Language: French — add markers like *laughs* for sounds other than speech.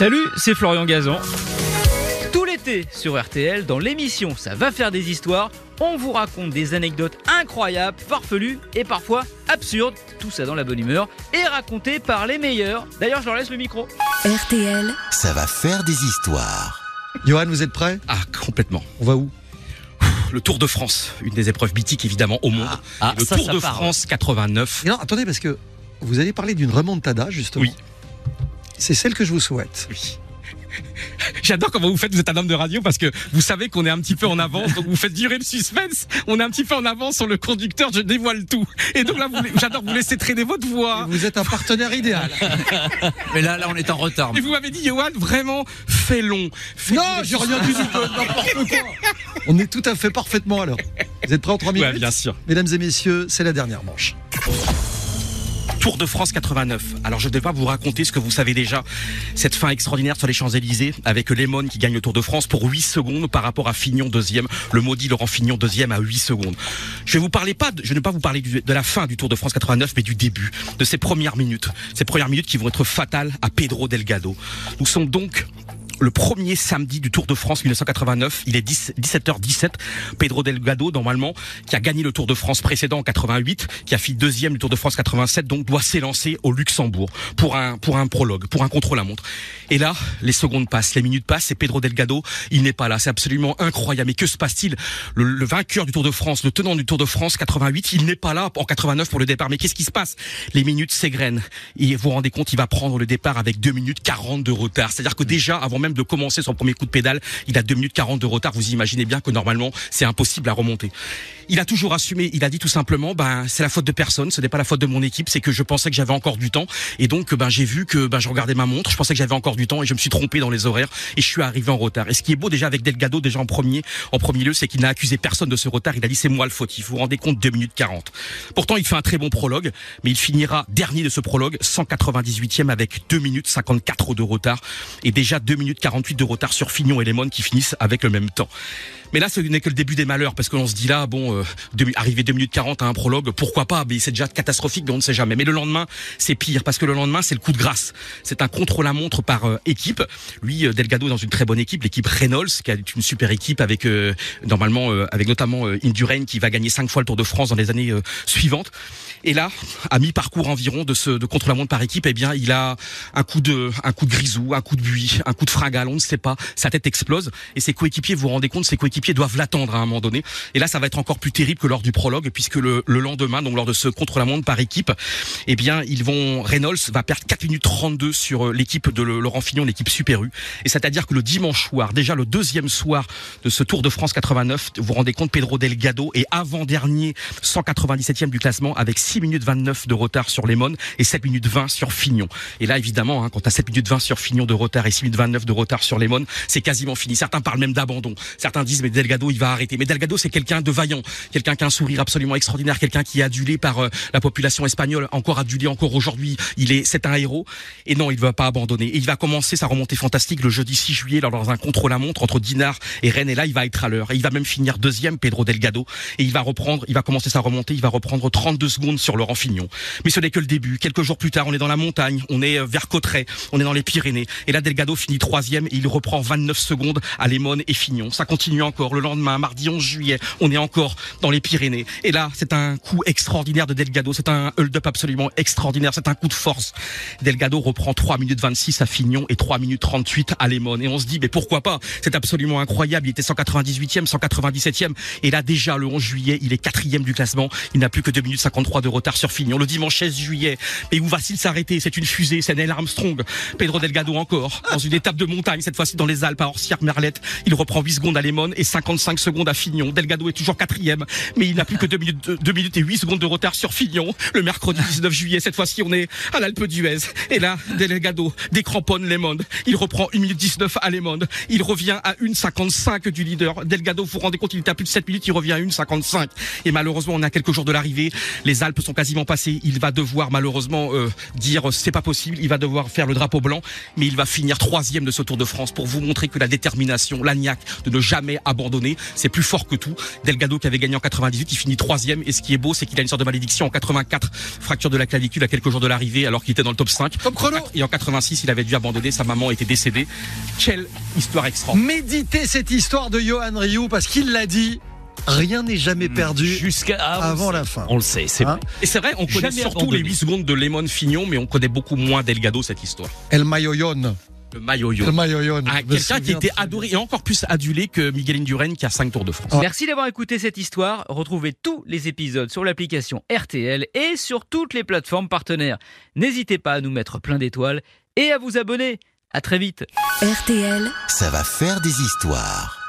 Salut, c'est Florian Gazan. Tout l'été sur RTL, dans l'émission Ça va faire des histoires, on vous raconte des anecdotes incroyables, farfelues et parfois absurdes, tout ça dans la bonne humeur, et racontées par les meilleurs. D'ailleurs, je leur laisse le micro. RTL, Ça va faire des histoires. Johan, vous êtes prêt? Ah, complètement. On va où? Le Tour de France, une des épreuves mythiques évidemment au monde. Ah, Et le ça, Tour ça de part, France 89. Et Non, attendez, parce que vous allez parler d'une remontada, justement. Oui. C'est celle que je vous souhaite. Oui. *laughs* J'adore comment vous faites, vous êtes un homme de radio parce que vous savez qu'on est un petit peu en avance, donc vous faites durer le suspense. On est un petit peu en avance sur le conducteur, je dévoile tout. Et donc là, vous- j'adore vous laisser traîner votre voix. Vous êtes un partenaire idéal. *laughs* Mais là, là, on est en retard. Et vous m'avez dit, Johan, vraiment, fais long. Fais non, j'ai rien dit du tout, n'importe quoi. On est tout à fait parfaitement alors. Vous êtes prêts en 3 minutes Ouais, bien sûr. Mesdames et messieurs, c'est la dernière manche. Tour de France 89. Alors je ne vais pas vous raconter ce que vous savez déjà. Cette fin extraordinaire sur les Champs-Élysées avec Lemon qui gagne le Tour de France pour 8 secondes par rapport à Fignon deuxième. Le maudit Laurent Fignon deuxième à 8 secondes. Je vais vous parler pas, je ne vais pas vous parler de la fin du Tour de France 89, mais du début, de ces premières minutes. Ces premières minutes qui vont être fatales à Pedro Delgado. Nous sommes donc le premier samedi du Tour de France 1989. Il est 10 17h17. Pedro Delgado, normalement, qui a gagné le Tour de France précédent en 88, qui a fait deuxième du Tour de France 87, donc doit s'élancer au Luxembourg pour un, pour un prologue, pour un contre-la-montre. Et là, les secondes passent, les minutes passent, et Pedro Delgado, il n'est pas là. C'est absolument incroyable. Mais que se passe-t-il? Le, le vainqueur du Tour de France, le tenant du Tour de France 88, il n'est pas là en 89 pour le départ. Mais qu'est-ce qui se passe? Les minutes s'égrènent. Et vous vous rendez compte, il va prendre le départ avec 2 minutes 40 de retard. C'est-à-dire que déjà, avant même de commencer son premier coup de pédale, il a 2 minutes 40 de retard. Vous imaginez bien que normalement, c'est impossible à remonter. Il a toujours assumé, il a dit tout simplement, ben, c'est la faute de personne, ce n'est pas la faute de mon équipe, c'est que je pensais que j'avais encore du temps. Et donc, ben, j'ai vu que, ben, je regardais ma montre, je pensais que j'avais encore du temps et je me suis trompé dans les horaires et je suis arrivé en retard. Et ce qui est beau déjà avec Delgado, déjà en premier, en premier lieu, c'est qu'il n'a accusé personne de ce retard. Il a dit, c'est moi le fautif. Vous vous rendez compte, 2 minutes 40. Pourtant, il fait un très bon prologue, mais il finira dernier de ce prologue, 198e avec 2 minutes 54 de retard et déjà 2 minutes 48 de retard sur Fignon et Lemon qui finissent avec le même temps. Mais là, ce n'est que le début des malheurs, parce qu'on se dit là, bon, euh, arriver 2 minutes 40 à un prologue, pourquoi pas Mais c'est déjà catastrophique, mais on ne sait jamais. Mais le lendemain, c'est pire, parce que le lendemain, c'est le coup de grâce. C'est un contre-la-montre par euh, équipe. Lui, euh, Delgado, dans une très bonne équipe, l'équipe Reynolds, qui est une super équipe avec euh, normalement, euh, avec notamment Indurain, qui va gagner cinq fois le Tour de France dans les années suivantes. Et là, à mi-parcours environ de ce de contre-la-montre par équipe, eh bien, il a un coup de un coup de grisou, un coup de buis, un coup de fringale, on ne sait pas. Sa tête explose et ses coéquipiers, vous vous rendez compte, ses coéquipiers doivent l'attendre à un moment donné. Et là, ça va être encore plus terrible que lors du prologue, puisque le, le lendemain, donc lors de ce contre-la-montre par équipe, eh bien, ils vont Reynolds va perdre 4 minutes 32 sur euh, l'équipe de Laurent Fignon, l'équipe Super U. Et c'est-à-dire que le dimanche soir, déjà le deuxième soir de ce Tour de France 89, vous vous rendez compte, Pedro Delgado est avant-dernier, 197e du classement, avec 6 minutes 29 de retard sur Lemon et 7 minutes 20 sur Fignon. Et là, évidemment, hein, quand t'as 7 minutes 20 sur Fignon de retard et 6 minutes 29 de retard sur Lemon, c'est quasiment fini. Certains parlent même d'abandon. Certains disent, mais Delgado, il va arrêter. Mais Delgado, c'est quelqu'un de vaillant, quelqu'un qui a un sourire absolument extraordinaire, quelqu'un qui est adulé par euh, la population espagnole, encore adulé encore aujourd'hui. Il est, c'est un héros. Et non, il ne va pas abandonner. Et il va commencer sa remontée fantastique le jeudi 6 juillet lors dans un contre-la-montre entre Dinard et Rennes. Et là, il va être à l'heure. Et il va même finir deuxième, Pedro Delgado. Et il va reprendre, il va commencer sa remontée. Il va reprendre 32 secondes sur Laurent Fignon. Mais ce n'est que le début. Quelques jours plus tard, on est dans la montagne. On est euh, vers Cauterets. On est dans les Pyrénées. Et là, Delgado finit troisième et il reprend 29 secondes à Lemon et Fignon. Ça continue encore. Le lendemain, mardi 11 juillet, on est encore dans les Pyrénées. Et là, c'est un coup extraordinaire de Delgado. C'est un hold-up absolument extraordinaire. C'est un coup de force. Delgado reprend 3 minutes 26 à Fignon et 3 minutes 38 à Lemon. Et on se dit, mais pourquoi pas? C'est absolument incroyable. Il était 198e, 197e. Et là, déjà, le 11 juillet, il est quatrième du classement. Il n'a plus que 2 minutes 53 de retard sur Fignon. Le dimanche 16 juillet, mais où va-t-il s'arrêter? C'est une fusée, c'est Neil Armstrong. Pedro Delgado encore, dans une étape de montagne, cette fois-ci dans les Alpes, à Orsières-Merlette. Il reprend 8 secondes à Lemon et 55 secondes à Fignon. Delgado est toujours quatrième, mais il n'a plus que 2 minutes, 2 minutes et 8 secondes de retard sur Fignon. Le mercredi 19 juillet, cette fois-ci, on est à l'Alpe d'Huez. Et là, Delgado décramponne Lemon. Il reprend 1 minute 19 à Lemon. Il revient à 1,55 du leader. Delgado, vous vous rendez compte, il était à plus de 7 minutes, il revient à 1,55. Et malheureusement, on à quelques jours de l'arrivée. Les Alpes sont quasiment passées. Il va devoir malheureusement euh, dire c'est pas possible. Il va devoir faire le drapeau blanc, mais il va finir troisième de ce Tour de France pour vous montrer que la détermination, l'agnac de ne jamais abandonner abandonné. C'est plus fort que tout. Delgado qui avait gagné en 98, il finit troisième. Et ce qui est beau, c'est qu'il a une sorte de malédiction en 84, fracture de la clavicule à quelques jours de l'arrivée, alors qu'il était dans le top 5. Top chrono. Et en 86, il avait dû abandonner. Sa maman était décédée. Quelle histoire extraordinaire. Méditez cette histoire de Johan Ryu parce qu'il l'a dit. Rien n'est jamais perdu Jusqu'à ah, avant la fin. On le sait, c'est Hein vrai. Et c'est vrai, on connaît Jamais surtout abandonné. les 8 secondes de Lemon Fignon, mais on connaît beaucoup moins Delgado cette histoire. El Mayoyon. Le Mayoyon. Ah, Je me Quelqu'un qui était adoré et encore plus adulé que Miguel Indurain qui a 5 Tours de France. Merci d'avoir écouté cette histoire. Retrouvez tous les épisodes sur l'application RTL et sur toutes les plateformes partenaires. N'hésitez pas à nous mettre plein d'étoiles et à vous abonner. À très vite. RTL. Ça va faire des histoires.